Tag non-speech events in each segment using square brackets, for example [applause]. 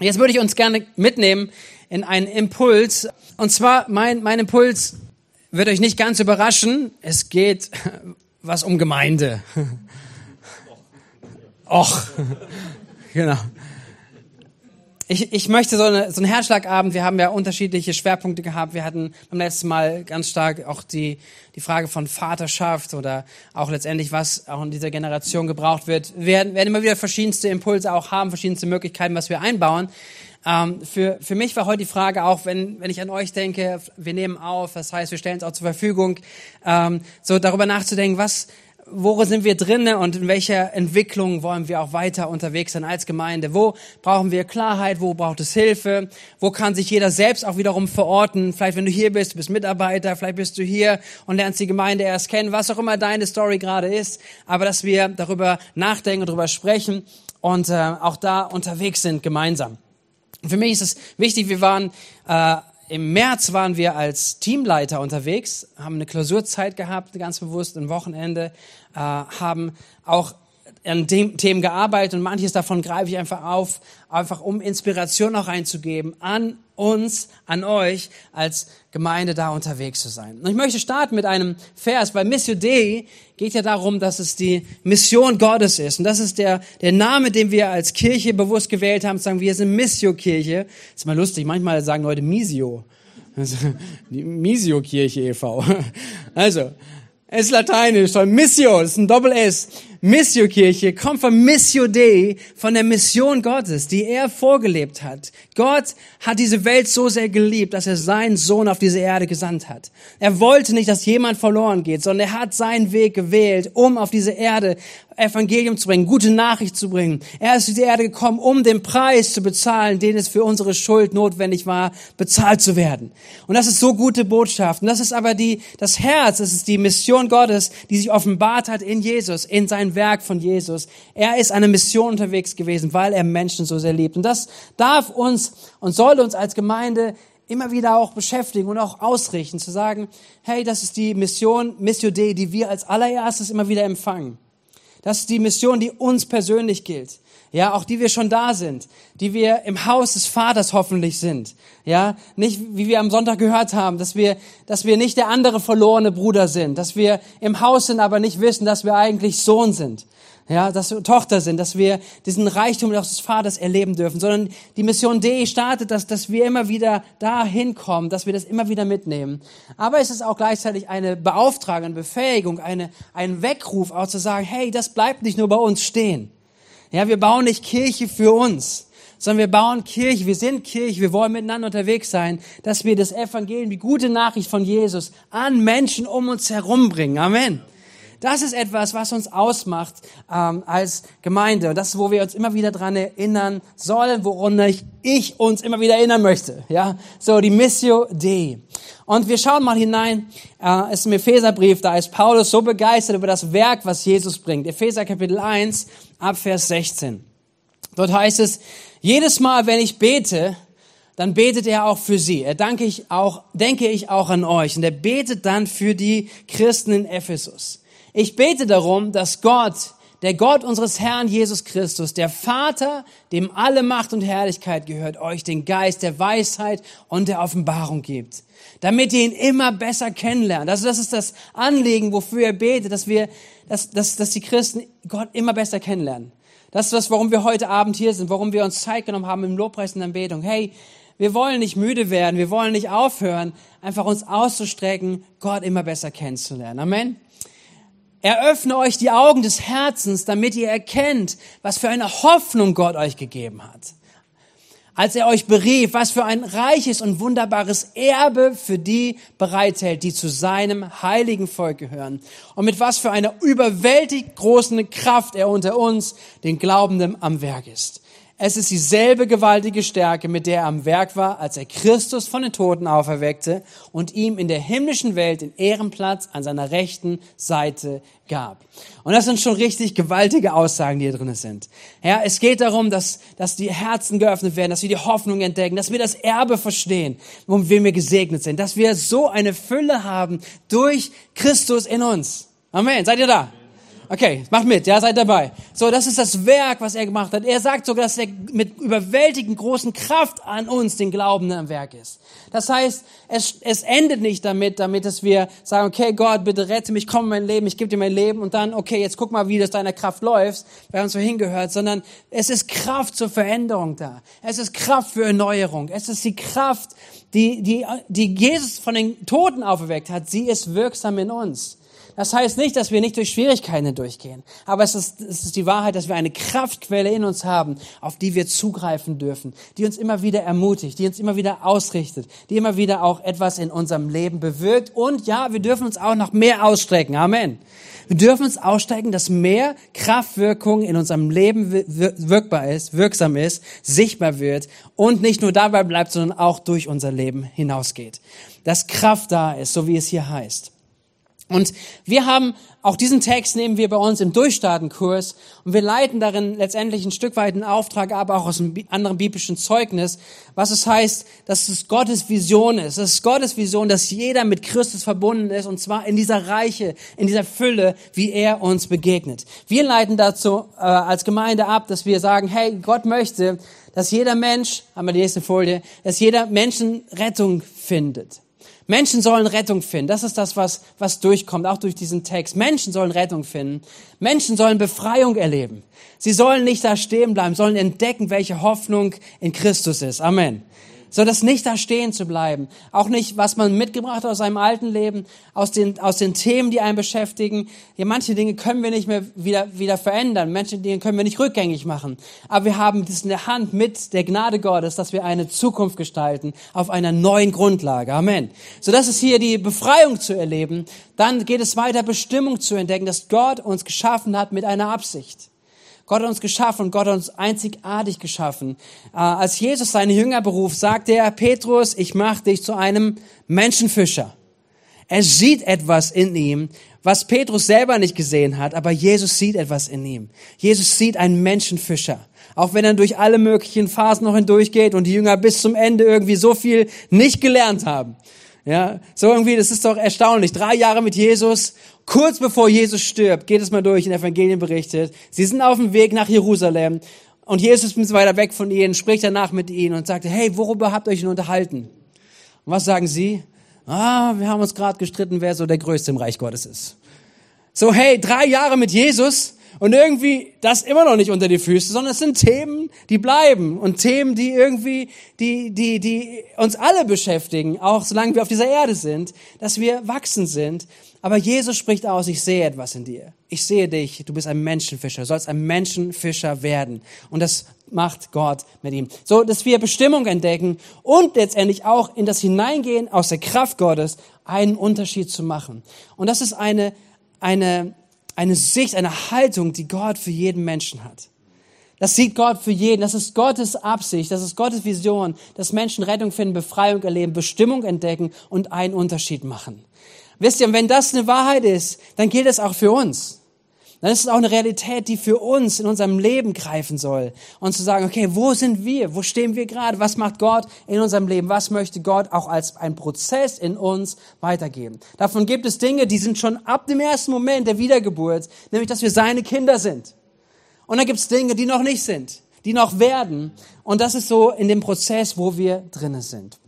Jetzt würde ich uns gerne mitnehmen in einen Impuls. Und zwar, mein, mein Impuls wird euch nicht ganz überraschen. Es geht was um Gemeinde. Och, [laughs] genau. Ich, ich möchte so, eine, so einen Herzschlagabend, wir haben ja unterschiedliche Schwerpunkte gehabt. Wir hatten beim letzten Mal ganz stark auch die, die Frage von Vaterschaft oder auch letztendlich, was auch in dieser Generation gebraucht wird. Wir werden, werden immer wieder verschiedenste Impulse auch haben, verschiedenste Möglichkeiten, was wir einbauen. Ähm, für, für mich war heute die Frage auch, wenn, wenn ich an euch denke, wir nehmen auf, das heißt, wir stellen es auch zur Verfügung, ähm, so darüber nachzudenken, was, wo sind wir drinnen und in welcher Entwicklung wollen wir auch weiter unterwegs sein als Gemeinde? Wo brauchen wir Klarheit? Wo braucht es Hilfe? Wo kann sich jeder selbst auch wiederum verorten? Vielleicht, wenn du hier bist, du bist Mitarbeiter, vielleicht bist du hier und lernst die Gemeinde erst kennen, was auch immer deine Story gerade ist. Aber dass wir darüber nachdenken darüber sprechen und äh, auch da unterwegs sind gemeinsam. Für mich ist es wichtig, wir waren äh, im März waren wir als Teamleiter unterwegs, haben eine Klausurzeit gehabt, ganz bewusst, ein Wochenende, äh, haben auch an Themen gearbeitet und manches davon greife ich einfach auf, einfach um Inspiration auch reinzugeben an uns, an euch als Gemeinde da unterwegs zu sein. Und ich möchte starten mit einem Vers, weil Missio Dei geht ja darum, dass es die Mission Gottes ist. Und das ist der, der Name, den wir als Kirche bewusst gewählt haben, sagen wir sind Missio-Kirche. Ist mal lustig, manchmal sagen Leute Misio. Die Misio-Kirche e.V. Also, es ist lateinisch, soll Missio, ist ein Doppel-S. Missio-Kirche kommt von Missio Dei, von der Mission Gottes, die er vorgelebt hat. Gott hat diese Welt so sehr geliebt, dass er seinen Sohn auf diese Erde gesandt hat. Er wollte nicht, dass jemand verloren geht, sondern er hat seinen Weg gewählt, um auf diese Erde Evangelium zu bringen, gute Nachricht zu bringen. Er ist auf diese Erde gekommen, um den Preis zu bezahlen, den es für unsere Schuld notwendig war, bezahlt zu werden. Und das ist so gute Botschaft. Und das ist aber die, das Herz, das ist die Mission Gottes, die sich offenbart hat in Jesus, in seinem ein Werk von Jesus. Er ist eine Mission unterwegs gewesen, weil er Menschen so sehr liebt. Und das darf uns und soll uns als Gemeinde immer wieder auch beschäftigen und auch ausrichten, zu sagen, hey, das ist die Mission, Missio Dei, die wir als allererstes immer wieder empfangen. Das ist die Mission, die uns persönlich gilt. Ja, auch die wir schon da sind, die wir im Haus des Vaters hoffentlich sind. Ja, nicht wie wir am Sonntag gehört haben, dass wir, dass wir nicht der andere verlorene Bruder sind, dass wir im Haus sind, aber nicht wissen, dass wir eigentlich Sohn sind. Ja, dass wir Tochter sind, dass wir diesen Reichtum des Vaters erleben dürfen, sondern die Mission D startet, dass, dass wir immer wieder da hinkommen, dass wir das immer wieder mitnehmen. Aber es ist auch gleichzeitig eine Beauftragung, eine Befähigung, eine, ein Weckruf, auch zu sagen, hey, das bleibt nicht nur bei uns stehen. Ja, wir bauen nicht Kirche für uns, sondern wir bauen Kirche, wir sind Kirche, wir wollen miteinander unterwegs sein, dass wir das Evangelium, die gute Nachricht von Jesus an Menschen um uns herum bringen. Amen. Das ist etwas, was uns ausmacht ähm, als Gemeinde. Und das ist, wo wir uns immer wieder dran erinnern sollen, woran ich, ich uns immer wieder erinnern möchte. Ja, so die Missio Dei. Und wir schauen mal hinein. Äh, ist im Epheserbrief. Da ist Paulus so begeistert über das Werk, was Jesus bringt. Epheser Kapitel 1 ab Vers 16. Dort heißt es: Jedes Mal, wenn ich bete, dann betet er auch für sie. Er danke ich auch, denke ich auch an euch. Und er betet dann für die Christen in Ephesus. Ich bete darum, dass Gott, der Gott unseres Herrn Jesus Christus, der Vater, dem alle Macht und Herrlichkeit gehört, euch den Geist der Weisheit und der Offenbarung gibt, damit ihr ihn immer besser kennenlernt. Also das ist das Anliegen, wofür er betet, dass wir, dass, dass, dass die Christen Gott immer besser kennenlernen. Das ist das, warum wir heute Abend hier sind, warum wir uns Zeit genommen haben im Lobpreis und Anbetung. Hey, wir wollen nicht müde werden, wir wollen nicht aufhören, einfach uns auszustrecken, Gott immer besser kennenzulernen. Amen. Eröffne euch die Augen des Herzens, damit ihr erkennt, was für eine Hoffnung Gott euch gegeben hat. Als er euch berief, was für ein reiches und wunderbares Erbe für die bereithält, die zu seinem heiligen Volk gehören. Und mit was für einer überwältigt großen Kraft er unter uns, den Glaubenden, am Werk ist. Es ist dieselbe gewaltige Stärke, mit der er am Werk war, als er Christus von den Toten auferweckte und ihm in der himmlischen Welt den Ehrenplatz an seiner rechten Seite gab. Und das sind schon richtig gewaltige Aussagen, die hier drin sind. Ja, es geht darum, dass, dass die Herzen geöffnet werden, dass wir die Hoffnung entdecken, dass wir das Erbe verstehen, womit wir gesegnet sind, dass wir so eine Fülle haben durch Christus in uns. Amen. Seid ihr da? Okay, macht mit, ja, seid dabei. So, das ist das Werk, was er gemacht hat. Er sagt sogar, dass er mit überwältigend großen Kraft an uns, den Glaubenden, am Werk ist. Das heißt, es, es endet nicht damit, damit dass wir sagen, okay, Gott, bitte rette mich, komm in mein Leben, ich gebe dir mein Leben und dann, okay, jetzt guck mal, wie das deiner Kraft läuft, wer uns so hingehört, sondern es ist Kraft zur Veränderung da. Es ist Kraft für Erneuerung. Es ist die Kraft, die, die, die Jesus von den Toten auferweckt hat. Sie ist wirksam in uns. Das heißt nicht, dass wir nicht durch Schwierigkeiten durchgehen, aber es ist, es ist die Wahrheit, dass wir eine Kraftquelle in uns haben, auf die wir zugreifen dürfen, die uns immer wieder ermutigt, die uns immer wieder ausrichtet, die immer wieder auch etwas in unserem Leben bewirkt. Und ja, wir dürfen uns auch noch mehr ausstrecken. Amen. Wir dürfen uns aussteigen, dass mehr Kraftwirkung in unserem Leben wirkbar ist, wirksam ist, sichtbar wird und nicht nur dabei bleibt, sondern auch durch unser Leben hinausgeht. Dass Kraft da ist, so wie es hier heißt. Und wir haben auch diesen Text nehmen wir bei uns im Durchstartenkurs und wir leiten darin letztendlich ein Stück weit einen Auftrag, aber auch aus einem anderen biblischen Zeugnis, was es heißt, dass es Gottes Vision ist. Es ist Gottes Vision, dass jeder mit Christus verbunden ist und zwar in dieser Reiche, in dieser Fülle, wie er uns begegnet. Wir leiten dazu äh, als Gemeinde ab, dass wir sagen, hey, Gott möchte, dass jeder Mensch, haben wir die nächste Folie, dass jeder Menschen Rettung findet. Menschen sollen Rettung finden. Das ist das, was, was durchkommt, auch durch diesen Text. Menschen sollen Rettung finden. Menschen sollen Befreiung erleben. Sie sollen nicht da stehen bleiben, sollen entdecken, welche Hoffnung in Christus ist. Amen so das nicht da stehen zu bleiben. Auch nicht, was man mitgebracht hat aus seinem alten Leben, aus den, aus den Themen, die einen beschäftigen. Ja, manche Dinge können wir nicht mehr wieder, wieder verändern. Manche Dinge können wir nicht rückgängig machen. Aber wir haben das in der Hand mit der Gnade Gottes, dass wir eine Zukunft gestalten auf einer neuen Grundlage. Amen. So das ist hier die Befreiung zu erleben. Dann geht es weiter, Bestimmung zu entdecken, dass Gott uns geschaffen hat mit einer Absicht. Gott hat uns geschaffen und Gott hat uns einzigartig geschaffen. Äh, als Jesus seine Jünger beruft, sagte er, Petrus, ich mache dich zu einem Menschenfischer. Er sieht etwas in ihm, was Petrus selber nicht gesehen hat, aber Jesus sieht etwas in ihm. Jesus sieht einen Menschenfischer. Auch wenn er durch alle möglichen Phasen noch hindurchgeht und die Jünger bis zum Ende irgendwie so viel nicht gelernt haben. Ja, so irgendwie, das ist doch erstaunlich. Drei Jahre mit Jesus Kurz bevor Jesus stirbt, geht es mal durch, in Evangelien berichtet. Sie sind auf dem Weg nach Jerusalem und Jesus ist weiter weg von ihnen, spricht danach mit ihnen und sagt, hey, worüber habt ihr euch denn unterhalten? Und was sagen sie? Ah, wir haben uns gerade gestritten, wer so der Größte im Reich Gottes ist. So, hey, drei Jahre mit Jesus und irgendwie das immer noch nicht unter die Füße, sondern es sind Themen, die bleiben und Themen, die irgendwie, die, die, die uns alle beschäftigen, auch solange wir auf dieser Erde sind, dass wir wachsen sind aber Jesus spricht aus, ich sehe etwas in dir. Ich sehe dich, du bist ein Menschenfischer, du sollst ein Menschenfischer werden. Und das macht Gott mit ihm. So, dass wir Bestimmung entdecken und letztendlich auch in das Hineingehen aus der Kraft Gottes einen Unterschied zu machen. Und das ist eine, eine, eine Sicht, eine Haltung, die Gott für jeden Menschen hat. Das sieht Gott für jeden. Das ist Gottes Absicht. Das ist Gottes Vision, dass Menschen Rettung finden, Befreiung erleben, Bestimmung entdecken und einen Unterschied machen. Wisst ihr, wenn das eine Wahrheit ist, dann gilt es auch für uns. Dann ist es auch eine Realität, die für uns in unserem Leben greifen soll. Und zu sagen, okay, wo sind wir? Wo stehen wir gerade? Was macht Gott in unserem Leben? Was möchte Gott auch als ein Prozess in uns weitergeben? Davon gibt es Dinge, die sind schon ab dem ersten Moment der Wiedergeburt, nämlich, dass wir seine Kinder sind. Und dann gibt es Dinge, die noch nicht sind, die noch werden. Und das ist so in dem Prozess, wo wir drinnen sind.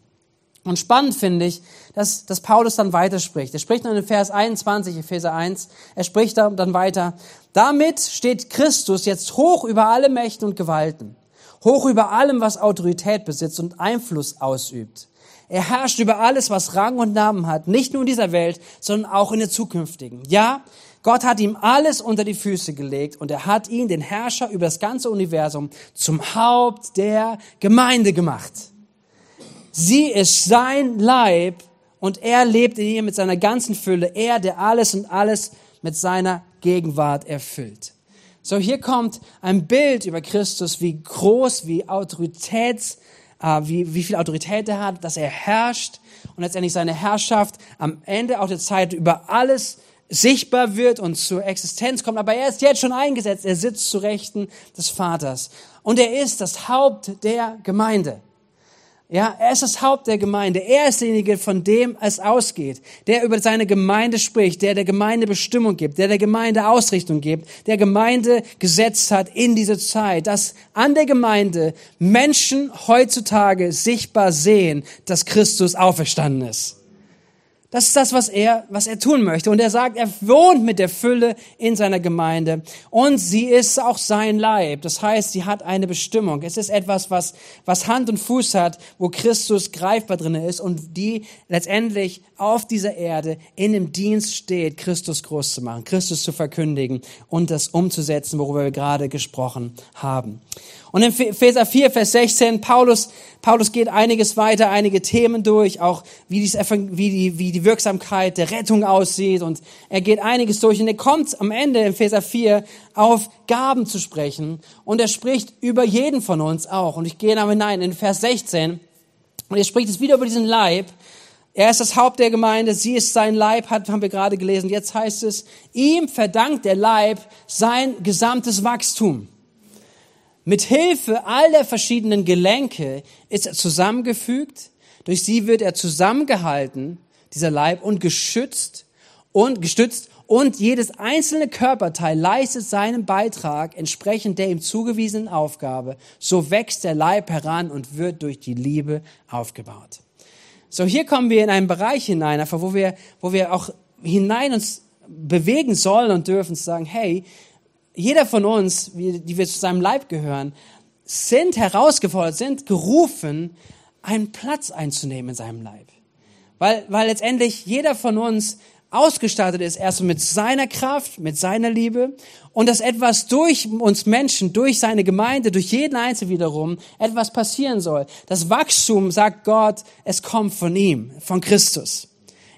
Und spannend finde ich, dass, dass Paulus dann weiterspricht. Er spricht dann in Vers 21, Epheser 1, er spricht dann weiter, damit steht Christus jetzt hoch über alle Mächte und Gewalten, hoch über allem, was Autorität besitzt und Einfluss ausübt. Er herrscht über alles, was Rang und Namen hat, nicht nur in dieser Welt, sondern auch in der zukünftigen. Ja, Gott hat ihm alles unter die Füße gelegt und er hat ihn, den Herrscher über das ganze Universum, zum Haupt der Gemeinde gemacht. Sie ist sein Leib und er lebt in ihr mit seiner ganzen Fülle. Er, der alles und alles mit seiner Gegenwart erfüllt. So, hier kommt ein Bild über Christus, wie groß, wie Autoritäts, äh, wie, wie viel Autorität er hat, dass er herrscht und letztendlich seine Herrschaft am Ende auch der Zeit über alles sichtbar wird und zur Existenz kommt. Aber er ist jetzt schon eingesetzt. Er sitzt zu Rechten des Vaters. Und er ist das Haupt der Gemeinde. Ja, er ist das Haupt der Gemeinde. Er ist derjenige, von dem es ausgeht. Der über seine Gemeinde spricht, der der Gemeinde Bestimmung gibt, der der Gemeinde Ausrichtung gibt, der Gemeinde gesetzt hat in diese Zeit, dass an der Gemeinde Menschen heutzutage sichtbar sehen, dass Christus auferstanden ist. Das ist das, was er, was er tun möchte. Und er sagt, er wohnt mit der Fülle in seiner Gemeinde. Und sie ist auch sein Leib. Das heißt, sie hat eine Bestimmung. Es ist etwas, was, was Hand und Fuß hat, wo Christus greifbar drin ist und die letztendlich auf dieser Erde in dem Dienst steht, Christus groß zu machen, Christus zu verkündigen und das umzusetzen, worüber wir gerade gesprochen haben. Und in Epheser 4, Vers 16, Paulus, Paulus geht einiges weiter, einige Themen durch, auch wie, dies, wie, die, wie die Wirksamkeit der Rettung aussieht. Und er geht einiges durch und er kommt am Ende in Epheser 4 auf Gaben zu sprechen. Und er spricht über jeden von uns auch. Und ich gehe da hinein in Vers 16. Und er spricht es wieder über diesen Leib. Er ist das Haupt der Gemeinde, sie ist sein Leib, haben wir gerade gelesen. Jetzt heißt es, ihm verdankt der Leib sein gesamtes Wachstum. Mit Hilfe all der verschiedenen Gelenke ist er zusammengefügt. Durch sie wird er zusammengehalten, dieser Leib, und geschützt und gestützt. Und jedes einzelne Körperteil leistet seinen Beitrag entsprechend der ihm zugewiesenen Aufgabe. So wächst der Leib heran und wird durch die Liebe aufgebaut. So, hier kommen wir in einen Bereich hinein, einfach wo wir, wo wir auch hinein uns bewegen sollen und dürfen, zu sagen, hey, jeder von uns, die wir zu seinem Leib gehören, sind herausgefordert, sind gerufen, einen Platz einzunehmen in seinem Leib. Weil, weil letztendlich jeder von uns ausgestattet ist, erst mit seiner Kraft, mit seiner Liebe und dass etwas durch uns Menschen, durch seine Gemeinde, durch jeden Einzelnen wiederum etwas passieren soll. Das Wachstum, sagt Gott, es kommt von ihm, von Christus.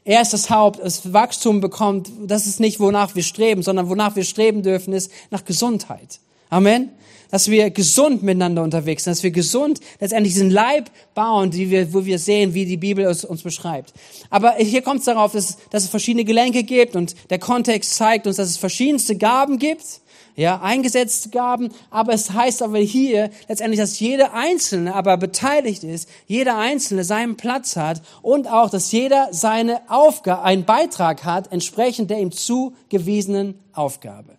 Er ist das Haupt, das Wachstum bekommt, das ist nicht, wonach wir streben, sondern wonach wir streben dürfen, ist nach Gesundheit. Amen. Dass wir gesund miteinander unterwegs sind, dass wir gesund letztendlich diesen Leib bauen, die wir, wo wir sehen, wie die Bibel es uns beschreibt. Aber hier kommt es darauf, dass, dass es verschiedene Gelenke gibt und der Kontext zeigt uns, dass es verschiedenste Gaben gibt ja, eingesetzte Gaben, aber es heißt aber hier letztendlich, dass jeder Einzelne aber beteiligt ist, jeder Einzelne seinen Platz hat und auch, dass jeder seine Aufgabe, einen Beitrag hat, entsprechend der ihm zugewiesenen Aufgabe.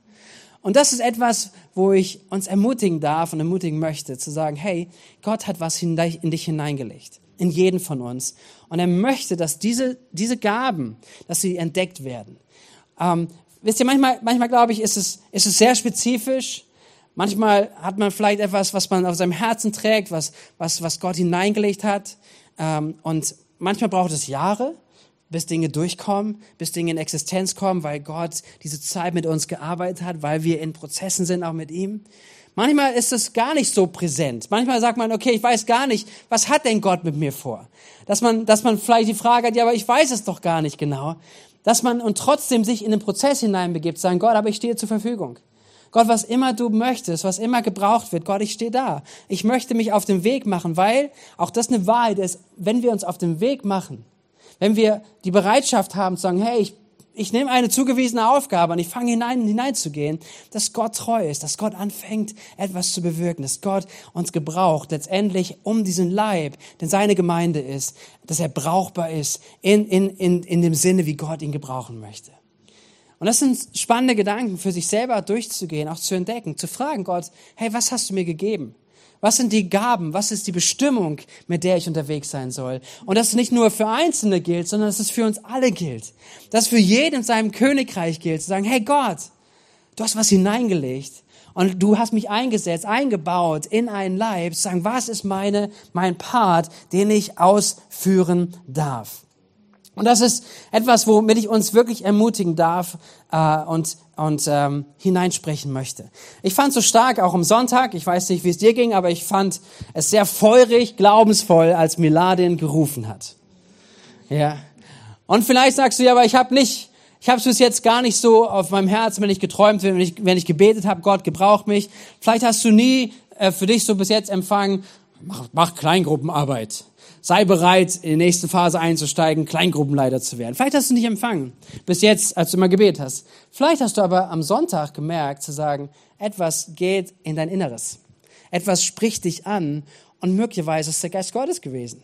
Und das ist etwas, wo ich uns ermutigen darf und ermutigen möchte, zu sagen, hey, Gott hat was in dich hineingelegt, in jeden von uns. Und er möchte, dass diese, diese Gaben, dass sie entdeckt werden. Ähm, wisst ihr, manchmal, manchmal glaube ich, ist es, ist es sehr spezifisch. Manchmal hat man vielleicht etwas, was man auf seinem Herzen trägt, was, was, was Gott hineingelegt hat. Ähm, und manchmal braucht es Jahre, bis Dinge durchkommen, bis Dinge in Existenz kommen, weil Gott diese Zeit mit uns gearbeitet hat, weil wir in Prozessen sind, auch mit ihm. Manchmal ist es gar nicht so präsent. Manchmal sagt man, okay, ich weiß gar nicht, was hat denn Gott mit mir vor? Dass man, dass man vielleicht die Frage hat, ja, aber ich weiß es doch gar nicht genau dass man und trotzdem sich in den Prozess hineinbegibt, sagen, Gott, aber ich stehe zur Verfügung. Gott, was immer du möchtest, was immer gebraucht wird, Gott, ich stehe da. Ich möchte mich auf den Weg machen, weil auch das eine Wahrheit ist, wenn wir uns auf den Weg machen, wenn wir die Bereitschaft haben zu sagen, hey, ich ich nehme eine zugewiesene Aufgabe und ich fange hinein, hineinzugehen, dass Gott treu ist, dass Gott anfängt, etwas zu bewirken, dass Gott uns gebraucht, letztendlich um diesen Leib, denn seine Gemeinde ist, dass er brauchbar ist in, in, in, in dem Sinne, wie Gott ihn gebrauchen möchte. Und das sind spannende Gedanken für sich selber durchzugehen, auch zu entdecken, zu fragen Gott, hey, was hast du mir gegeben? Was sind die Gaben? Was ist die Bestimmung, mit der ich unterwegs sein soll? Und das nicht nur für Einzelne gilt, sondern dass es für uns alle gilt. Dass für jeden in seinem Königreich gilt, zu sagen, hey Gott, du hast was hineingelegt. Und du hast mich eingesetzt, eingebaut in einen Leib, zu sagen, was ist meine, mein Part, den ich ausführen darf? Und das ist etwas, womit ich uns wirklich ermutigen darf äh, und, und ähm, hineinsprechen möchte. Ich fand so stark, auch am Sonntag, ich weiß nicht, wie es dir ging, aber ich fand es sehr feurig, glaubensvoll, als Miladin gerufen hat. Ja. Und vielleicht sagst du ja, aber ich habe nicht, ich habe es bis jetzt gar nicht so auf meinem Herzen, wenn ich geträumt bin, wenn ich, wenn ich gebetet habe, Gott gebraucht mich. Vielleicht hast du nie äh, für dich so bis jetzt empfangen, mach, mach Kleingruppenarbeit sei bereit, in die nächste Phase einzusteigen, Kleingruppenleiter zu werden. Vielleicht hast du nicht empfangen, bis jetzt, als du immer gebetet hast. Vielleicht hast du aber am Sonntag gemerkt, zu sagen, etwas geht in dein Inneres. Etwas spricht dich an und möglicherweise ist der Geist Gottes gewesen.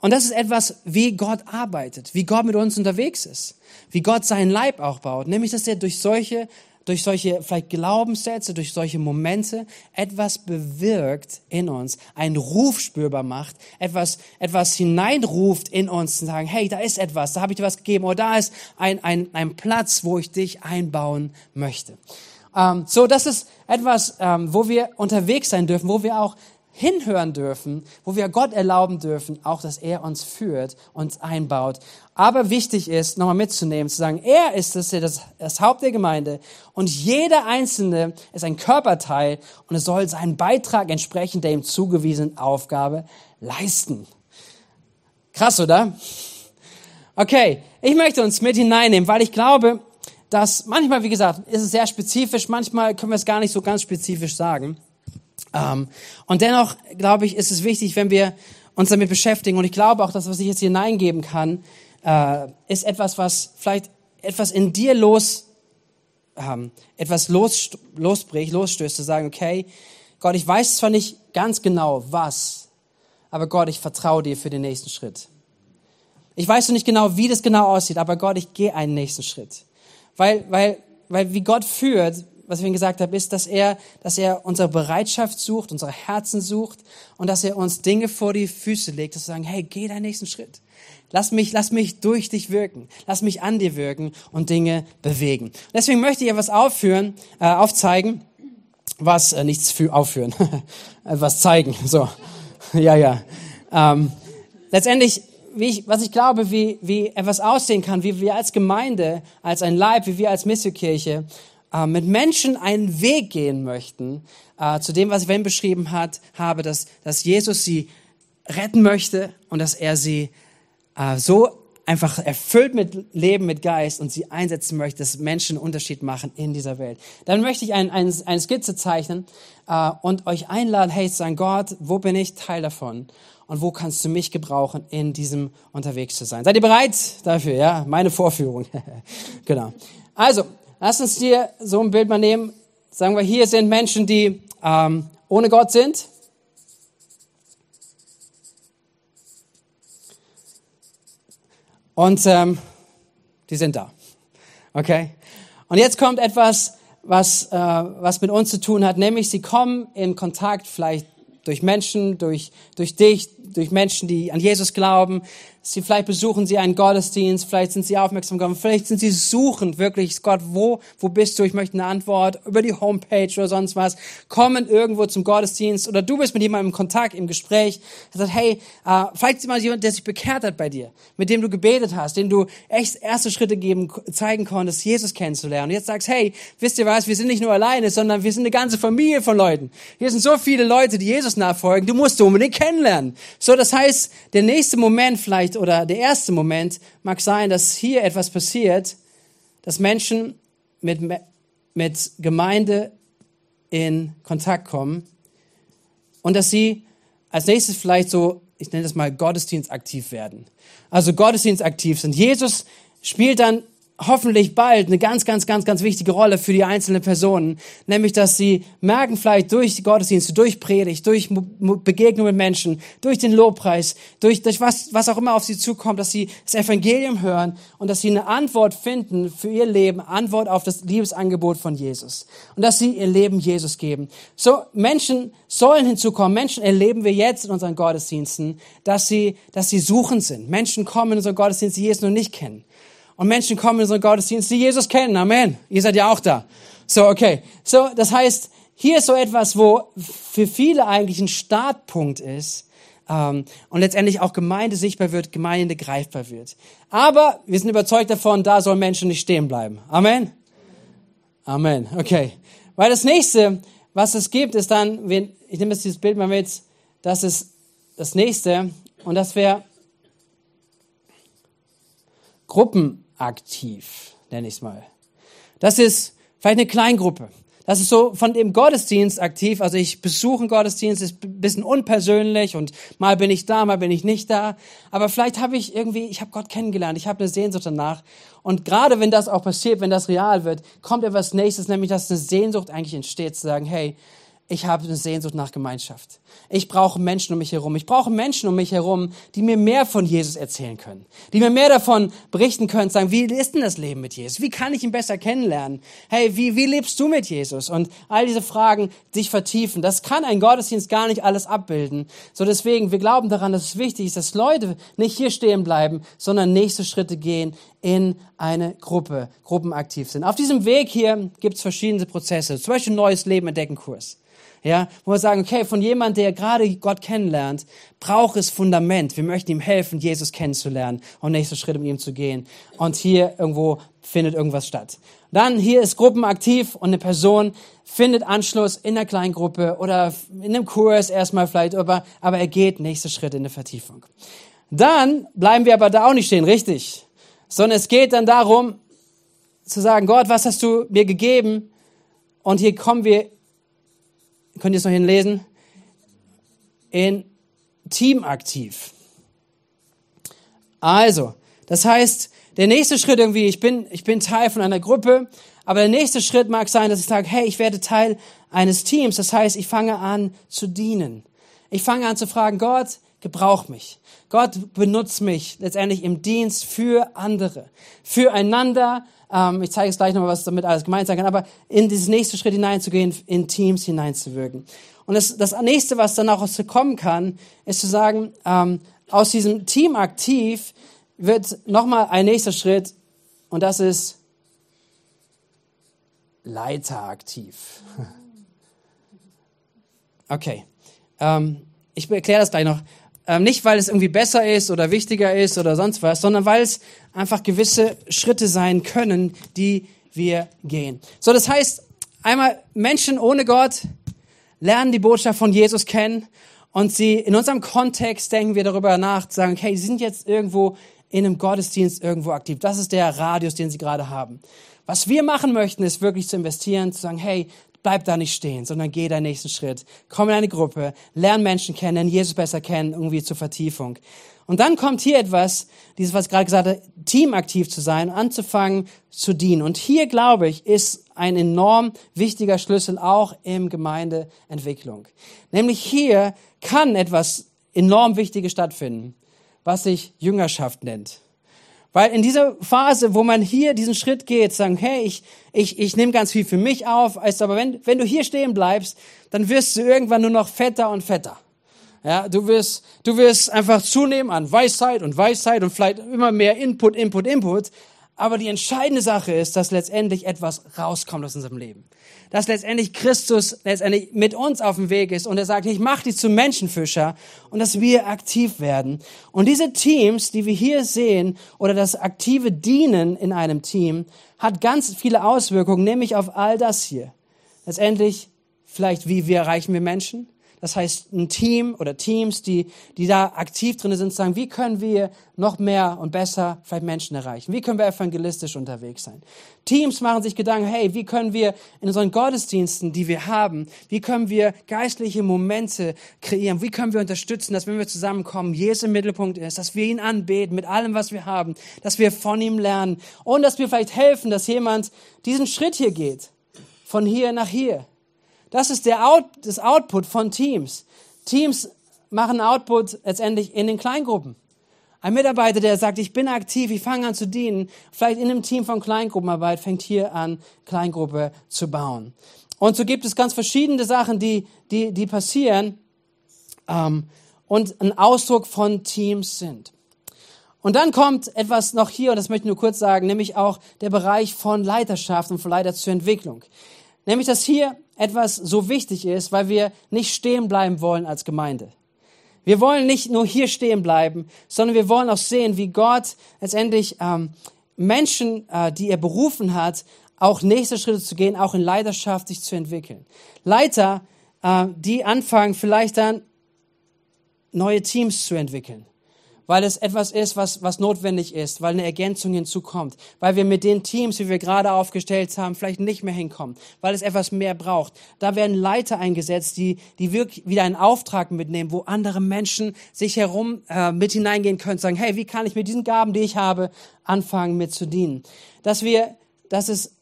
Und das ist etwas, wie Gott arbeitet, wie Gott mit uns unterwegs ist, wie Gott seinen Leib auch baut, nämlich dass er durch solche durch solche vielleicht Glaubenssätze, durch solche Momente etwas bewirkt in uns, einen Ruf spürbar macht, etwas, etwas hineinruft in uns und sagen, hey, da ist etwas, da habe ich dir was gegeben oder da ist ein, ein, ein Platz, wo ich dich einbauen möchte. Ähm, so, das ist etwas, ähm, wo wir unterwegs sein dürfen, wo wir auch hinhören dürfen, wo wir Gott erlauben dürfen, auch dass er uns führt, uns einbaut. Aber wichtig ist, nochmal mitzunehmen, zu sagen, er ist das, das, Haupt der Gemeinde und jeder Einzelne ist ein Körperteil und es soll seinen Beitrag entsprechend der ihm zugewiesenen Aufgabe leisten. Krass, oder? Okay, ich möchte uns mit hineinnehmen, weil ich glaube, dass manchmal, wie gesagt, ist es sehr spezifisch, manchmal können wir es gar nicht so ganz spezifisch sagen. Ähm, und dennoch, glaube ich, ist es wichtig, wenn wir uns damit beschäftigen. Und ich glaube auch, dass was ich jetzt hier hineingeben kann, äh, ist etwas, was vielleicht etwas in dir los, ähm, etwas los, losbricht, losstößt, zu sagen, okay, Gott, ich weiß zwar nicht ganz genau was, aber Gott, ich vertraue dir für den nächsten Schritt. Ich weiß noch nicht genau, wie das genau aussieht, aber Gott, ich gehe einen nächsten Schritt. Weil, weil, weil wie Gott führt, was ich Ihnen gesagt habe, ist, dass er, dass er unsere Bereitschaft sucht, unsere Herzen sucht und dass er uns Dinge vor die Füße legt, dass wir sagen, hey, geh deinen nächsten Schritt. Lass mich, lass mich durch dich wirken. Lass mich an dir wirken und Dinge bewegen. Deswegen möchte ich etwas aufführen, äh, aufzeigen, was, äh, nichts für aufführen, [laughs] was zeigen, so. ja, ja. Ähm, letztendlich, wie ich, was ich glaube, wie, wie etwas aussehen kann, wie wir als Gemeinde, als ein Leib, wie wir als Missionkirche äh, mit Menschen einen Weg gehen möchten, äh, zu dem, was ich beschrieben hat, habe, dass, dass Jesus sie retten möchte und dass er sie äh, so einfach erfüllt mit Leben, mit Geist und sie einsetzen möchte, dass Menschen einen Unterschied machen in dieser Welt. Dann möchte ich ein, ein, eine Skizze zeichnen äh, und euch einladen, hey, sagen, Gott, wo bin ich Teil davon? Und wo kannst du mich gebrauchen, in diesem unterwegs zu sein? Seid ihr bereit dafür? Ja, meine Vorführung. [laughs] genau. Also, Lass uns dir so ein Bild mal nehmen. Sagen wir, hier sind Menschen, die ähm, ohne Gott sind. Und ähm, die sind da. Okay? Und jetzt kommt etwas, was, äh, was mit uns zu tun hat, nämlich sie kommen in Kontakt vielleicht durch Menschen, durch, durch dich, durch Menschen, die an Jesus glauben. Sie, vielleicht besuchen sie einen Gottesdienst, vielleicht sind sie aufmerksam geworden, vielleicht sind sie suchend wirklich, Gott, wo, wo bist du? Ich möchte eine Antwort über die Homepage oder sonst was. Kommen irgendwo zum Gottesdienst oder du bist mit jemandem im Kontakt, im Gespräch. Er sagt, hey, äh, vielleicht ist jemand, der sich bekehrt hat bei dir, mit dem du gebetet hast, dem du echt erste Schritte geben, zeigen konntest, Jesus kennenzulernen. Und jetzt sagst, hey, wisst ihr was? Wir sind nicht nur alleine, sondern wir sind eine ganze Familie von Leuten. Hier sind so viele Leute, die Jesus nachfolgen. Du musst du unbedingt kennenlernen. So, das heißt, der nächste Moment vielleicht oder der erste Moment mag sein, dass hier etwas passiert, dass Menschen mit, mit Gemeinde in Kontakt kommen und dass sie als nächstes vielleicht so, ich nenne das mal Gottesdienst aktiv werden. Also Gottesdienst aktiv sind. Jesus spielt dann hoffentlich bald eine ganz, ganz, ganz, ganz wichtige Rolle für die einzelnen Personen, nämlich dass sie merken vielleicht durch die Gottesdienste, durch Predigt, durch Begegnung mit Menschen, durch den Lobpreis, durch, durch was, was auch immer auf sie zukommt, dass sie das Evangelium hören und dass sie eine Antwort finden für ihr Leben, Antwort auf das Liebesangebot von Jesus und dass sie ihr Leben Jesus geben. So Menschen sollen hinzukommen. Menschen erleben wir jetzt in unseren Gottesdiensten, dass sie, dass sie suchend sind. Menschen kommen in unseren Gottesdienst, die Jesus noch nicht kennen. Und Menschen kommen in unseren Gottesdienst, die Jesus kennen. Amen. Ihr seid ja auch da. So, okay. So, das heißt, hier ist so etwas, wo für viele eigentlich ein Startpunkt ist ähm, und letztendlich auch Gemeinde sichtbar wird, Gemeinde greifbar wird. Aber wir sind überzeugt davon, da sollen Menschen nicht stehen bleiben. Amen. Amen. Okay. Weil das nächste, was es gibt, ist dann, ich nehme jetzt dieses Bild mal mit, das ist das nächste und das wäre Gruppen aktiv, nenne ich es mal. Das ist vielleicht eine Kleingruppe. Das ist so von dem Gottesdienst aktiv. Also ich besuche einen Gottesdienst, ist ein bisschen unpersönlich und mal bin ich da, mal bin ich nicht da. Aber vielleicht habe ich irgendwie, ich habe Gott kennengelernt, ich habe eine Sehnsucht danach. Und gerade wenn das auch passiert, wenn das real wird, kommt etwas Nächstes, nämlich dass eine Sehnsucht eigentlich entsteht, zu sagen, hey, ich habe eine Sehnsucht nach Gemeinschaft. Ich brauche Menschen um mich herum. Ich brauche Menschen um mich herum, die mir mehr von Jesus erzählen können. Die mir mehr davon berichten können, sagen, wie ist denn das Leben mit Jesus? Wie kann ich ihn besser kennenlernen? Hey, wie, wie lebst du mit Jesus? Und all diese Fragen sich vertiefen. Das kann ein Gottesdienst gar nicht alles abbilden. So deswegen, wir glauben daran, dass es wichtig ist, dass Leute nicht hier stehen bleiben, sondern nächste Schritte gehen in eine Gruppe, gruppenaktiv sind. Auf diesem Weg hier gibt es verschiedene Prozesse. Zum Beispiel neues Leben entdecken Kurs. Ja, wo wir sagen, okay, von jemand, der gerade Gott kennenlernt, braucht es Fundament. Wir möchten ihm helfen, Jesus kennenzulernen und nächste Schritte mit ihm zu gehen. Und hier irgendwo findet irgendwas statt. Dann hier ist gruppenaktiv und eine Person findet Anschluss in einer Kleingruppe oder in einem Kurs erstmal vielleicht, aber, aber er geht nächste Schritte in eine Vertiefung. Dann bleiben wir aber da auch nicht stehen, richtig. Sondern es geht dann darum, zu sagen, Gott, was hast du mir gegeben? Und hier kommen wir könnt ihr es noch hinlesen? In Team aktiv. Also, das heißt, der nächste Schritt irgendwie, ich bin, ich bin Teil von einer Gruppe, aber der nächste Schritt mag sein, dass ich sage, hey, ich werde Teil eines Teams. Das heißt, ich fange an zu dienen. Ich fange an zu fragen, Gott, gebrauch mich. Gott benutzt mich letztendlich im Dienst für andere, füreinander, ähm, ich zeige es gleich nochmal, was damit alles gemeint sein kann, aber in dieses nächste Schritt hineinzugehen, in Teams hineinzuwirken. Und das, das nächste, was dann auch kommen kann, ist zu sagen, ähm, aus diesem Team aktiv wird nochmal ein nächster Schritt und das ist Leiter aktiv. [laughs] Okay, ähm, ich erkläre das gleich noch. Ähm, nicht, weil es irgendwie besser ist oder wichtiger ist oder sonst was, sondern weil es einfach gewisse Schritte sein können, die wir gehen. So, das heißt, einmal Menschen ohne Gott lernen die Botschaft von Jesus kennen und sie in unserem Kontext denken wir darüber nach, sagen, hey, sie sind jetzt irgendwo in einem Gottesdienst irgendwo aktiv. Das ist der Radius, den sie gerade haben. Was wir machen möchten, ist wirklich zu investieren, zu sagen, hey, bleib da nicht stehen, sondern geh deinen nächsten Schritt. Komm in eine Gruppe, lern Menschen kennen, lern Jesus besser kennen, irgendwie zur Vertiefung. Und dann kommt hier etwas, dieses, was ich gerade gesagt habe, teamaktiv zu sein, anzufangen zu dienen. Und hier, glaube ich, ist ein enorm wichtiger Schlüssel auch im Gemeindeentwicklung. Nämlich hier kann etwas enorm Wichtiges stattfinden, was sich Jüngerschaft nennt. Weil in dieser Phase, wo man hier diesen Schritt geht, sagen, hey, ich, ich, ich nehme ganz viel für mich auf, heißt aber, wenn, wenn du hier stehen bleibst, dann wirst du irgendwann nur noch fetter und fetter. Ja, du wirst, du wirst einfach zunehmen an Weisheit und Weisheit und vielleicht immer mehr Input, Input, Input. Aber die entscheidende Sache ist, dass letztendlich etwas rauskommt aus unserem Leben. Dass letztendlich Christus letztendlich mit uns auf dem Weg ist und er sagt, ich mache dich zum Menschenfischer und dass wir aktiv werden. Und diese Teams, die wir hier sehen oder das aktive Dienen in einem Team, hat ganz viele Auswirkungen, nämlich auf all das hier. Letztendlich vielleicht, wie wir erreichen wir Menschen? Das heißt, ein Team oder Teams, die, die da aktiv drin sind, sagen, wie können wir noch mehr und besser vielleicht Menschen erreichen? Wie können wir evangelistisch unterwegs sein? Teams machen sich Gedanken, hey, wie können wir in unseren Gottesdiensten, die wir haben, wie können wir geistliche Momente kreieren? Wie können wir unterstützen, dass wenn wir zusammenkommen, Jesus im Mittelpunkt ist, dass wir ihn anbeten mit allem, was wir haben, dass wir von ihm lernen und dass wir vielleicht helfen, dass jemand diesen Schritt hier geht, von hier nach hier das ist der Out, das Output von Teams. Teams machen Output letztendlich in den Kleingruppen. Ein Mitarbeiter, der sagt, ich bin aktiv, ich fange an zu dienen, vielleicht in einem Team von Kleingruppenarbeit, fängt hier an, Kleingruppe zu bauen. Und so gibt es ganz verschiedene Sachen, die, die, die passieren ähm, und ein Ausdruck von Teams sind. Und dann kommt etwas noch hier, und das möchte ich nur kurz sagen, nämlich auch der Bereich von Leiterschaft und von Leiter zur Entwicklung. Nämlich, dass hier etwas so wichtig ist, weil wir nicht stehen bleiben wollen als Gemeinde. Wir wollen nicht nur hier stehen bleiben, sondern wir wollen auch sehen, wie Gott letztendlich ähm, Menschen, äh, die er berufen hat, auch nächste Schritte zu gehen, auch in Leiterschaft sich zu entwickeln. Leiter, äh, die anfangen, vielleicht dann neue Teams zu entwickeln weil es etwas ist, was, was notwendig ist, weil eine Ergänzung hinzukommt, weil wir mit den Teams, wie wir gerade aufgestellt haben, vielleicht nicht mehr hinkommen, weil es etwas mehr braucht. Da werden Leiter eingesetzt, die, die wirklich wieder einen Auftrag mitnehmen, wo andere Menschen sich herum äh, mit hineingehen können, sagen, hey, wie kann ich mit diesen Gaben, die ich habe, anfangen mit zu dienen? Dass wir, dass es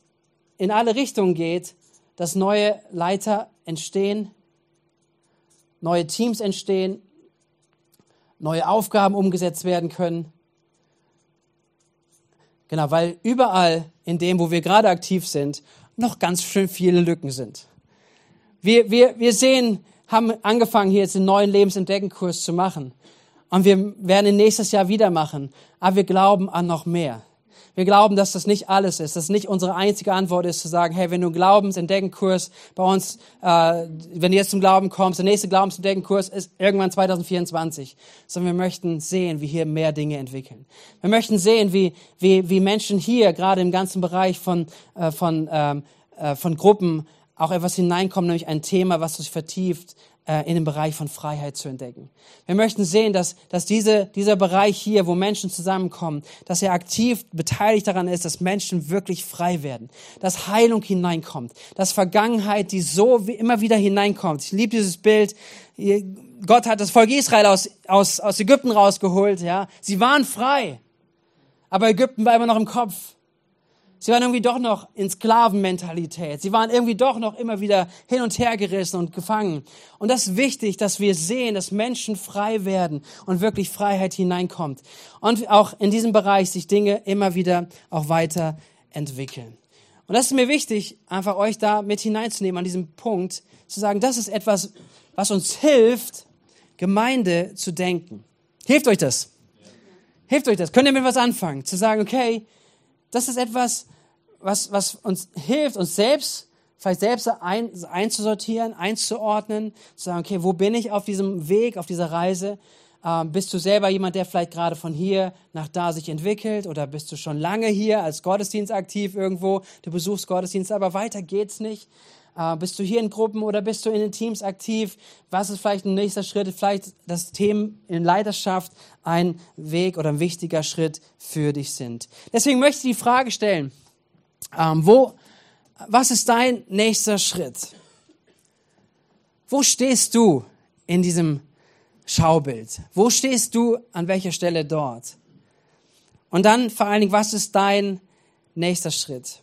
in alle Richtungen geht, dass neue Leiter entstehen, neue Teams entstehen, neue Aufgaben umgesetzt werden können. Genau, weil überall in dem, wo wir gerade aktiv sind, noch ganz schön viele Lücken sind. Wir, wir, wir sehen, haben angefangen, hier jetzt einen neuen Lebensentdeckenkurs zu machen. Und wir werden ihn nächstes Jahr wieder machen. Aber wir glauben an noch mehr. Wir glauben, dass das nicht alles ist, dass nicht unsere einzige Antwort ist zu sagen, hey, wenn du einen Glaubensentdeckenkurs bei uns, äh, wenn du jetzt zum Glauben kommst, der nächste Glaubensentdeckenkurs ist irgendwann 2024, sondern wir möchten sehen, wie hier mehr Dinge entwickeln. Wir möchten sehen, wie, wie, wie Menschen hier, gerade im ganzen Bereich von, äh, von, ähm, äh, von Gruppen, auch etwas hineinkommen, nämlich ein Thema, was sich vertieft äh, in den Bereich von Freiheit zu entdecken. Wir möchten sehen, dass, dass diese, dieser Bereich hier, wo Menschen zusammenkommen, dass er aktiv beteiligt daran ist, dass Menschen wirklich frei werden, dass Heilung hineinkommt, dass Vergangenheit, die so wie immer wieder hineinkommt. Ich liebe dieses Bild. Gott hat das Volk Israel aus, aus, aus Ägypten rausgeholt, ja. Sie waren frei. Aber Ägypten war immer noch im Kopf. Sie waren irgendwie doch noch in Sklavenmentalität. Sie waren irgendwie doch noch immer wieder hin und her gerissen und gefangen. Und das ist wichtig, dass wir sehen, dass Menschen frei werden und wirklich Freiheit hineinkommt. Und auch in diesem Bereich sich Dinge immer wieder auch weiter entwickeln. Und das ist mir wichtig, einfach euch da mit hineinzunehmen an diesem Punkt, zu sagen, das ist etwas, was uns hilft, Gemeinde zu denken. Hilft euch das? Hilft euch das? Könnt ihr mit was anfangen? Zu sagen, okay, das ist etwas, was, was uns hilft, uns selbst, vielleicht selbst ein, einzusortieren, einzuordnen, zu sagen, okay, wo bin ich auf diesem Weg, auf dieser Reise? Ähm, bist du selber jemand, der vielleicht gerade von hier nach da sich entwickelt oder bist du schon lange hier als Gottesdienst aktiv irgendwo? Du besuchst Gottesdienst, aber weiter geht's nicht. Äh, bist du hier in Gruppen oder bist du in den Teams aktiv? Was ist vielleicht ein nächster Schritt? Vielleicht das Thema in Leidenschaft ein Weg oder ein wichtiger Schritt für dich sind. Deswegen möchte ich die Frage stellen, ähm, wo, was ist dein nächster Schritt? Wo stehst du in diesem Schaubild? Wo stehst du an welcher Stelle dort? Und dann vor allen Dingen, was ist dein nächster Schritt?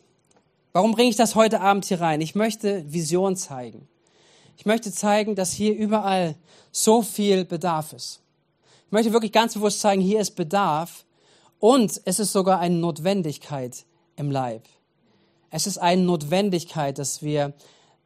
Warum bringe ich das heute Abend hier rein? Ich möchte Vision zeigen. Ich möchte zeigen, dass hier überall so viel Bedarf ist. Ich möchte wirklich ganz bewusst zeigen, hier ist Bedarf und es ist sogar eine Notwendigkeit im Leib. Es ist eine Notwendigkeit, dass wir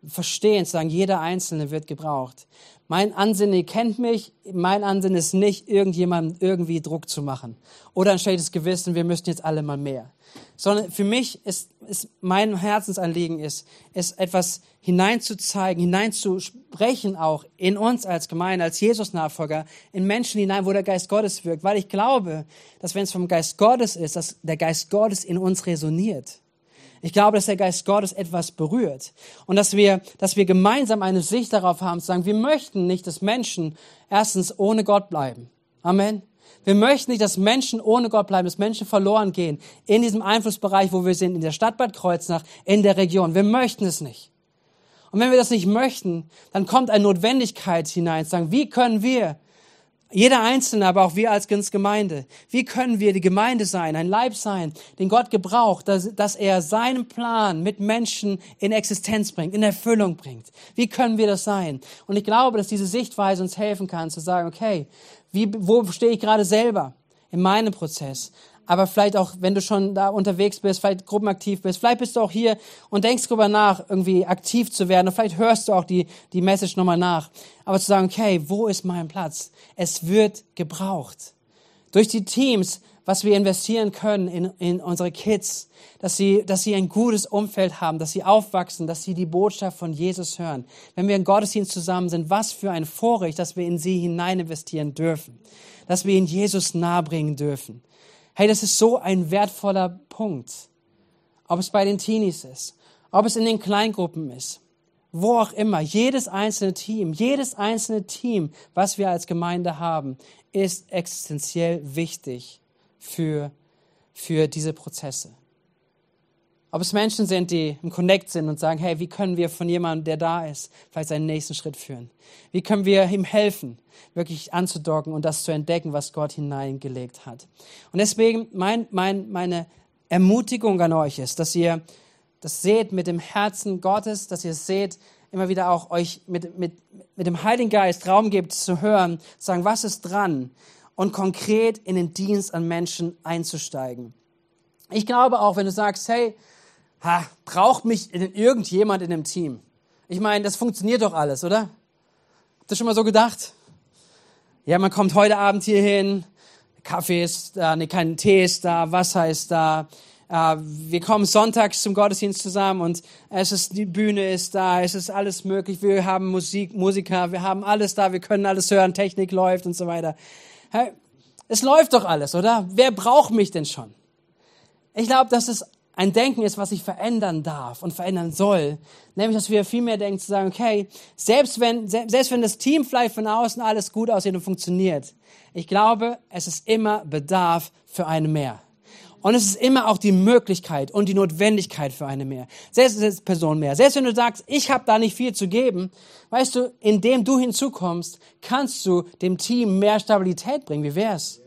verstehen, zu sagen, jeder Einzelne wird gebraucht. Mein Ansinnen, ihr kennt mich, mein Ansinnen ist nicht, irgendjemandem irgendwie Druck zu machen oder ein schlechtes Gewissen, wir müssen jetzt alle mal mehr. Sondern für mich ist, ist mein Herzensanliegen ist, ist etwas hineinzuzeigen, hineinzusprechen auch in uns als Gemeinde, als Jesus-Nachfolger, in Menschen hinein, wo der Geist Gottes wirkt. Weil ich glaube, dass wenn es vom Geist Gottes ist, dass der Geist Gottes in uns resoniert. Ich glaube, dass der Geist Gottes etwas berührt und dass wir, dass wir gemeinsam eine Sicht darauf haben, zu sagen, wir möchten nicht, dass Menschen erstens ohne Gott bleiben. Amen. Wir möchten nicht, dass Menschen ohne Gott bleiben, dass Menschen verloren gehen in diesem Einflussbereich, wo wir sind, in der Stadt Bad Kreuznach, in der Region. Wir möchten es nicht. Und wenn wir das nicht möchten, dann kommt eine Notwendigkeit hinein, zu sagen, wie können wir jeder Einzelne, aber auch wir als Gemeinde. Wie können wir die Gemeinde sein, ein Leib sein, den Gott gebraucht, dass, dass er seinen Plan mit Menschen in Existenz bringt, in Erfüllung bringt? Wie können wir das sein? Und ich glaube, dass diese Sichtweise uns helfen kann, zu sagen, okay, wie, wo stehe ich gerade selber in meinem Prozess? Aber vielleicht auch, wenn du schon da unterwegs bist, vielleicht gruppenaktiv bist, vielleicht bist du auch hier und denkst darüber nach, irgendwie aktiv zu werden und vielleicht hörst du auch die, die Message nochmal nach. Aber zu sagen, okay, wo ist mein Platz? Es wird gebraucht. Durch die Teams, was wir investieren können in, in unsere Kids, dass sie, dass sie ein gutes Umfeld haben, dass sie aufwachsen, dass sie die Botschaft von Jesus hören. Wenn wir in Gottesdienst zusammen sind, was für ein Vorrecht, dass wir in sie hinein investieren dürfen, dass wir ihn Jesus nahebringen dürfen. Hey, das ist so ein wertvoller Punkt. Ob es bei den Teenies ist, ob es in den Kleingruppen ist, wo auch immer, jedes einzelne Team, jedes einzelne Team, was wir als Gemeinde haben, ist existenziell wichtig für, für diese Prozesse. Ob es Menschen sind, die im Connect sind und sagen, hey, wie können wir von jemandem, der da ist, vielleicht seinen nächsten Schritt führen? Wie können wir ihm helfen, wirklich anzudocken und das zu entdecken, was Gott hineingelegt hat? Und deswegen mein, mein, meine Ermutigung an euch ist, dass ihr das seht mit dem Herzen Gottes, dass ihr seht immer wieder auch euch mit, mit, mit dem Heiligen Geist Raum gebt zu hören, zu sagen, was ist dran und konkret in den Dienst an Menschen einzusteigen. Ich glaube auch, wenn du sagst, hey, ha, braucht mich irgendjemand in dem Team? Ich meine, das funktioniert doch alles, oder? Habt ihr schon mal so gedacht? Ja, man kommt heute Abend hier hin, Kaffee ist da, nee, kein Tee ist da, Wasser ist da. Äh, wir kommen sonntags zum Gottesdienst zusammen und es ist, die Bühne ist da, es ist alles möglich. Wir haben Musik, Musiker, wir haben alles da, wir können alles hören, Technik läuft und so weiter. Es läuft doch alles, oder? Wer braucht mich denn schon? Ich glaube, dass es ein Denken ist, was sich verändern darf und verändern soll. Nämlich, dass wir viel mehr denken, zu sagen, okay, selbst wenn, selbst wenn das Team vielleicht von außen alles gut aussieht und funktioniert, ich glaube, es ist immer Bedarf für eine mehr. Und es ist immer auch die Möglichkeit und die Notwendigkeit für eine mehr. Selbst als Person mehr. Selbst wenn du sagst, ich habe da nicht viel zu geben, weißt du, indem du hinzukommst, kannst du dem Team mehr Stabilität bringen. Wie wär's?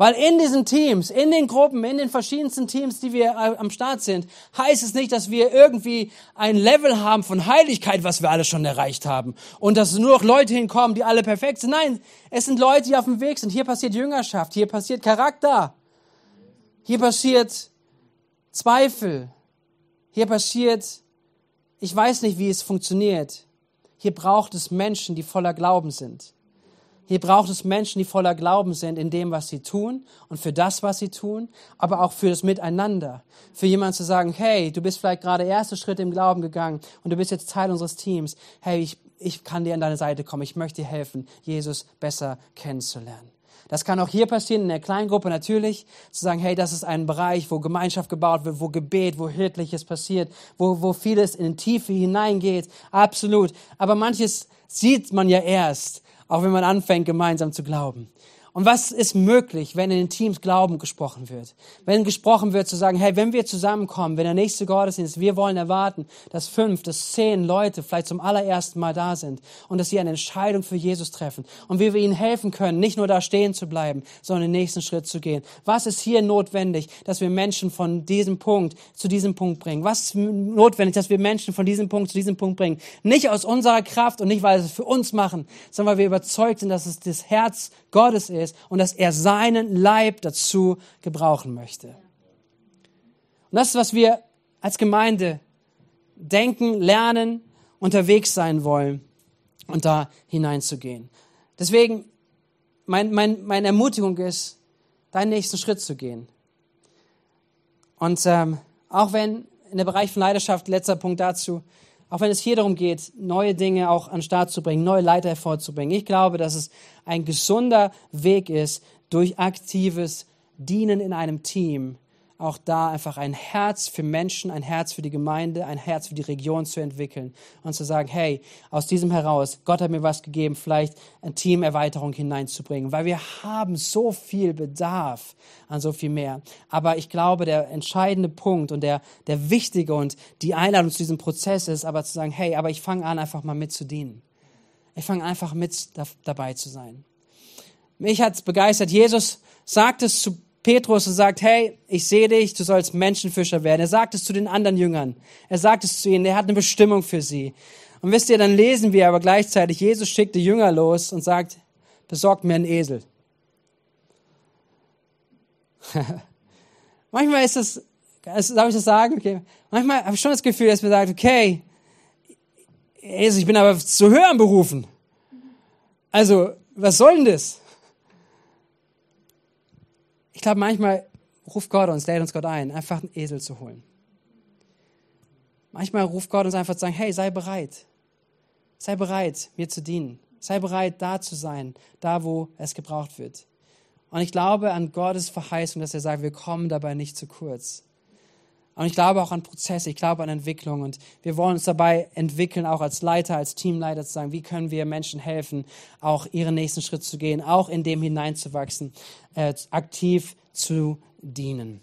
Weil in diesen Teams, in den Gruppen, in den verschiedensten Teams, die wir äh, am Start sind, heißt es nicht, dass wir irgendwie ein Level haben von Heiligkeit, was wir alle schon erreicht haben. Und dass nur noch Leute hinkommen, die alle perfekt sind. Nein, es sind Leute, die auf dem Weg sind. Hier passiert Jüngerschaft, hier passiert Charakter. Hier passiert Zweifel. Hier passiert, ich weiß nicht, wie es funktioniert. Hier braucht es Menschen, die voller Glauben sind. Hier braucht es Menschen, die voller Glauben sind in dem, was sie tun und für das, was sie tun, aber auch für das Miteinander. Für jemanden zu sagen, hey, du bist vielleicht gerade erste Schritte im Glauben gegangen und du bist jetzt Teil unseres Teams. Hey, ich, ich kann dir an deine Seite kommen. Ich möchte dir helfen, Jesus besser kennenzulernen. Das kann auch hier passieren, in der Kleingruppe natürlich, zu sagen, hey, das ist ein Bereich, wo Gemeinschaft gebaut wird, wo Gebet, wo Hirtliches passiert, wo, wo vieles in die Tiefe hineingeht. Absolut. Aber manches sieht man ja erst, auch wenn man anfängt, gemeinsam zu glauben. Und was ist möglich, wenn in den Teams Glauben gesprochen wird? Wenn gesprochen wird zu sagen, hey, wenn wir zusammenkommen, wenn der nächste Gottesdienst, wir wollen erwarten, dass fünf, dass zehn Leute vielleicht zum allerersten Mal da sind und dass sie eine Entscheidung für Jesus treffen und wie wir ihnen helfen können, nicht nur da stehen zu bleiben, sondern den nächsten Schritt zu gehen. Was ist hier notwendig, dass wir Menschen von diesem Punkt zu diesem Punkt bringen? Was ist notwendig, dass wir Menschen von diesem Punkt zu diesem Punkt bringen? Nicht aus unserer Kraft und nicht, weil wir es für uns machen, sondern weil wir überzeugt sind, dass es das Herz Gottes ist und dass er seinen Leib dazu gebrauchen möchte. Und das ist, was wir als Gemeinde denken, lernen, unterwegs sein wollen und da hineinzugehen. Deswegen, mein, mein, meine Ermutigung ist, deinen nächsten Schritt zu gehen. Und ähm, auch wenn in der Bereich von Leidenschaft, letzter Punkt dazu, auch wenn es hier darum geht, neue Dinge auch an den Start zu bringen, neue Leiter hervorzubringen. Ich glaube, dass es ein gesunder Weg ist, durch aktives Dienen in einem Team auch da einfach ein Herz für Menschen, ein Herz für die Gemeinde, ein Herz für die Region zu entwickeln und zu sagen, hey, aus diesem heraus, Gott hat mir was gegeben, vielleicht eine Teamerweiterung hineinzubringen, weil wir haben so viel Bedarf an so viel mehr. Aber ich glaube, der entscheidende Punkt und der, der wichtige und die Einladung zu diesem Prozess ist aber zu sagen, hey, aber ich fange an, einfach mal mit zu dienen. Ich fange einfach mit da, dabei zu sein. Mich hat's begeistert. Jesus sagt es zu Petrus und sagt, hey, ich sehe dich, du sollst Menschenfischer werden. Er sagt es zu den anderen Jüngern. Er sagt es zu ihnen, er hat eine Bestimmung für sie. Und wisst ihr, dann lesen wir aber gleichzeitig, Jesus schickt die Jünger los und sagt, besorgt mir einen Esel. [laughs] Manchmal ist es, darf ich das sagen? Okay. Manchmal habe ich schon das Gefühl, dass mir sagt, okay, Jesus, ich bin aber zu hören berufen. Also, was soll denn das? Ich glaube, manchmal ruft Gott uns, lädt uns Gott ein, einfach einen Esel zu holen. Manchmal ruft Gott uns einfach zu sagen, hey, sei bereit. Sei bereit, mir zu dienen. Sei bereit, da zu sein, da, wo es gebraucht wird. Und ich glaube an Gottes Verheißung, dass er sagt, wir kommen dabei nicht zu kurz. Und ich glaube auch an Prozesse, ich glaube an Entwicklung. Und wir wollen uns dabei entwickeln, auch als Leiter, als Teamleiter zu sagen, wie können wir Menschen helfen, auch ihren nächsten Schritt zu gehen, auch in dem hineinzuwachsen, äh, aktiv zu dienen.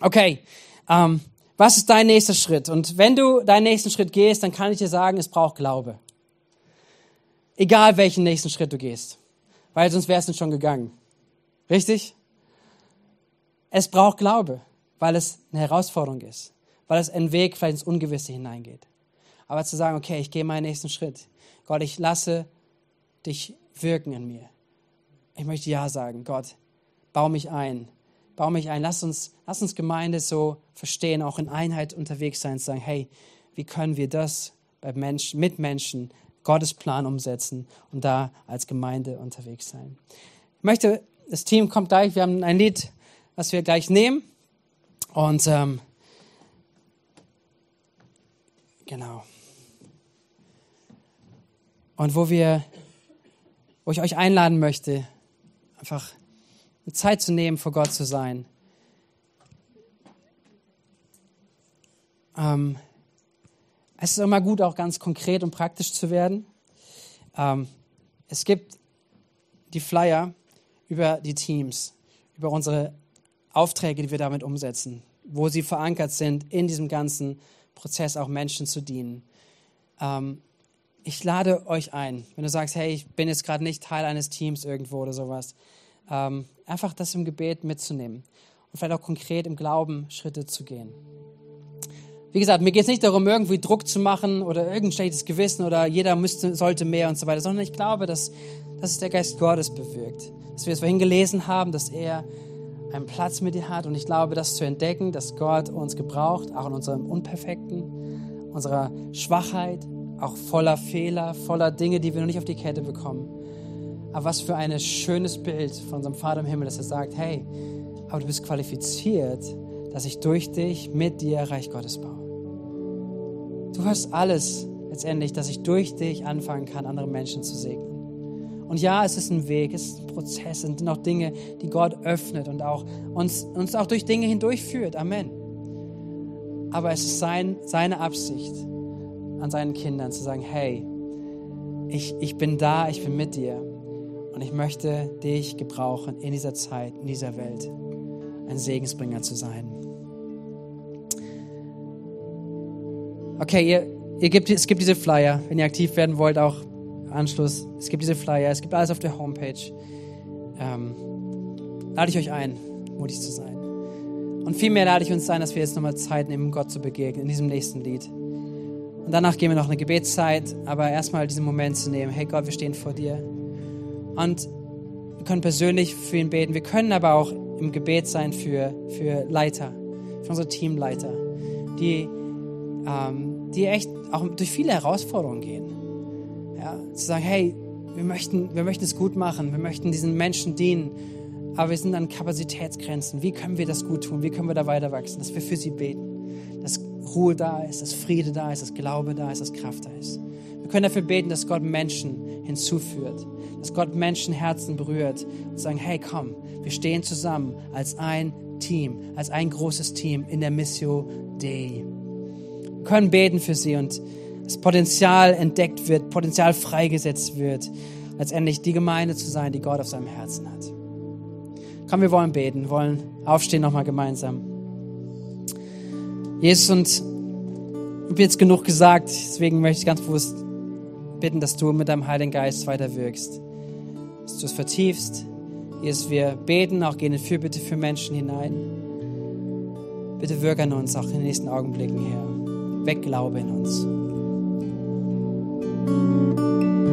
Okay, ähm, was ist dein nächster Schritt? Und wenn du deinen nächsten Schritt gehst, dann kann ich dir sagen, es braucht Glaube. Egal welchen nächsten Schritt du gehst. Weil sonst wärst du schon gegangen. Richtig? Es braucht Glaube weil es eine Herausforderung ist, weil es ein Weg vielleicht ins Ungewisse hineingeht. aber zu sagen, okay, ich gehe meinen nächsten Schritt. Gott, ich lasse dich wirken in mir. Ich möchte Ja sagen. Gott, bau mich ein. Bau mich ein. Lass uns, lass uns Gemeinde so verstehen, auch in Einheit unterwegs sein, zu sagen, hey, wie können wir das bei Menschen, mit Menschen, Gottes Plan umsetzen und da als Gemeinde unterwegs sein. Ich möchte, das Team kommt gleich, wir haben ein Lied, was wir gleich nehmen. Und ähm, genau. Und wo wir, wo ich euch einladen möchte, einfach eine Zeit zu nehmen, vor Gott zu sein. Ähm, es ist immer gut, auch ganz konkret und praktisch zu werden. Ähm, es gibt die Flyer über die Teams, über unsere Aufträge, die wir damit umsetzen, wo sie verankert sind, in diesem ganzen Prozess auch Menschen zu dienen. Ähm, ich lade euch ein, wenn du sagst, hey, ich bin jetzt gerade nicht Teil eines Teams irgendwo oder sowas, ähm, einfach das im Gebet mitzunehmen und vielleicht auch konkret im Glauben Schritte zu gehen. Wie gesagt, mir geht es nicht darum, irgendwie Druck zu machen oder irgendein schlechtes Gewissen oder jeder müsste, sollte mehr und so weiter, sondern ich glaube, dass, dass es der Geist Gottes bewirkt. Dass wir es vorhin gelesen haben, dass er einen Platz mit dir hat. Und ich glaube, das zu entdecken, dass Gott uns gebraucht, auch in unserem Unperfekten, unserer Schwachheit, auch voller Fehler, voller Dinge, die wir noch nicht auf die Kette bekommen. Aber was für ein schönes Bild von unserem Vater im Himmel, dass er sagt, hey, aber du bist qualifiziert, dass ich durch dich mit dir Reich Gottes baue. Du hast alles letztendlich, dass ich durch dich anfangen kann, andere Menschen zu segnen. Und ja, es ist ein Weg, es ist ein Prozess, es sind auch Dinge, die Gott öffnet und auch uns, uns auch durch Dinge hindurchführt. Amen. Aber es ist sein, seine Absicht an seinen Kindern zu sagen, hey, ich, ich bin da, ich bin mit dir und ich möchte dich gebrauchen in dieser Zeit, in dieser Welt, ein Segensbringer zu sein. Okay, ihr, ihr gibt, es gibt diese Flyer, wenn ihr aktiv werden wollt, auch Anschluss. Es gibt diese Flyer, es gibt alles auf der Homepage. Ähm, lade ich euch ein, mutig zu sein. Und vielmehr lade ich uns ein, dass wir jetzt nochmal Zeit nehmen, Gott zu begegnen in diesem nächsten Lied. Und danach gehen wir noch eine Gebetszeit, aber erstmal diesen Moment zu nehmen, hey Gott, wir stehen vor dir. Und wir können persönlich für ihn beten. Wir können aber auch im Gebet sein für, für Leiter, für unsere Teamleiter, die, ähm, die echt auch durch viele Herausforderungen gehen. Ja, zu sagen, hey, wir möchten, wir möchten es gut machen, wir möchten diesen Menschen dienen, aber wir sind an Kapazitätsgrenzen. Wie können wir das gut tun? Wie können wir da weiter wachsen? Dass wir für sie beten, dass Ruhe da ist, dass Friede da ist, dass Glaube da ist, dass Kraft da ist. Wir können dafür beten, dass Gott Menschen hinzuführt, dass Gott Menschen Herzen berührt und sagen, hey, komm, wir stehen zusammen als ein Team, als ein großes Team in der Missio Dei. Wir können beten für sie und das Potenzial entdeckt wird, Potenzial freigesetzt wird, letztendlich die Gemeinde zu sein, die Gott auf seinem Herzen hat. Komm, wir wollen beten, wollen aufstehen nochmal gemeinsam. Jesus, und ich habe jetzt genug gesagt, deswegen möchte ich ganz bewusst bitten, dass du mit deinem Heiligen Geist weiter wirkst, dass du es vertiefst. Jesus, wir beten, auch gehen in Fürbitte für Menschen hinein. Bitte wirke an uns auch in den nächsten Augenblicken, Herr. Wegglaube in uns. Música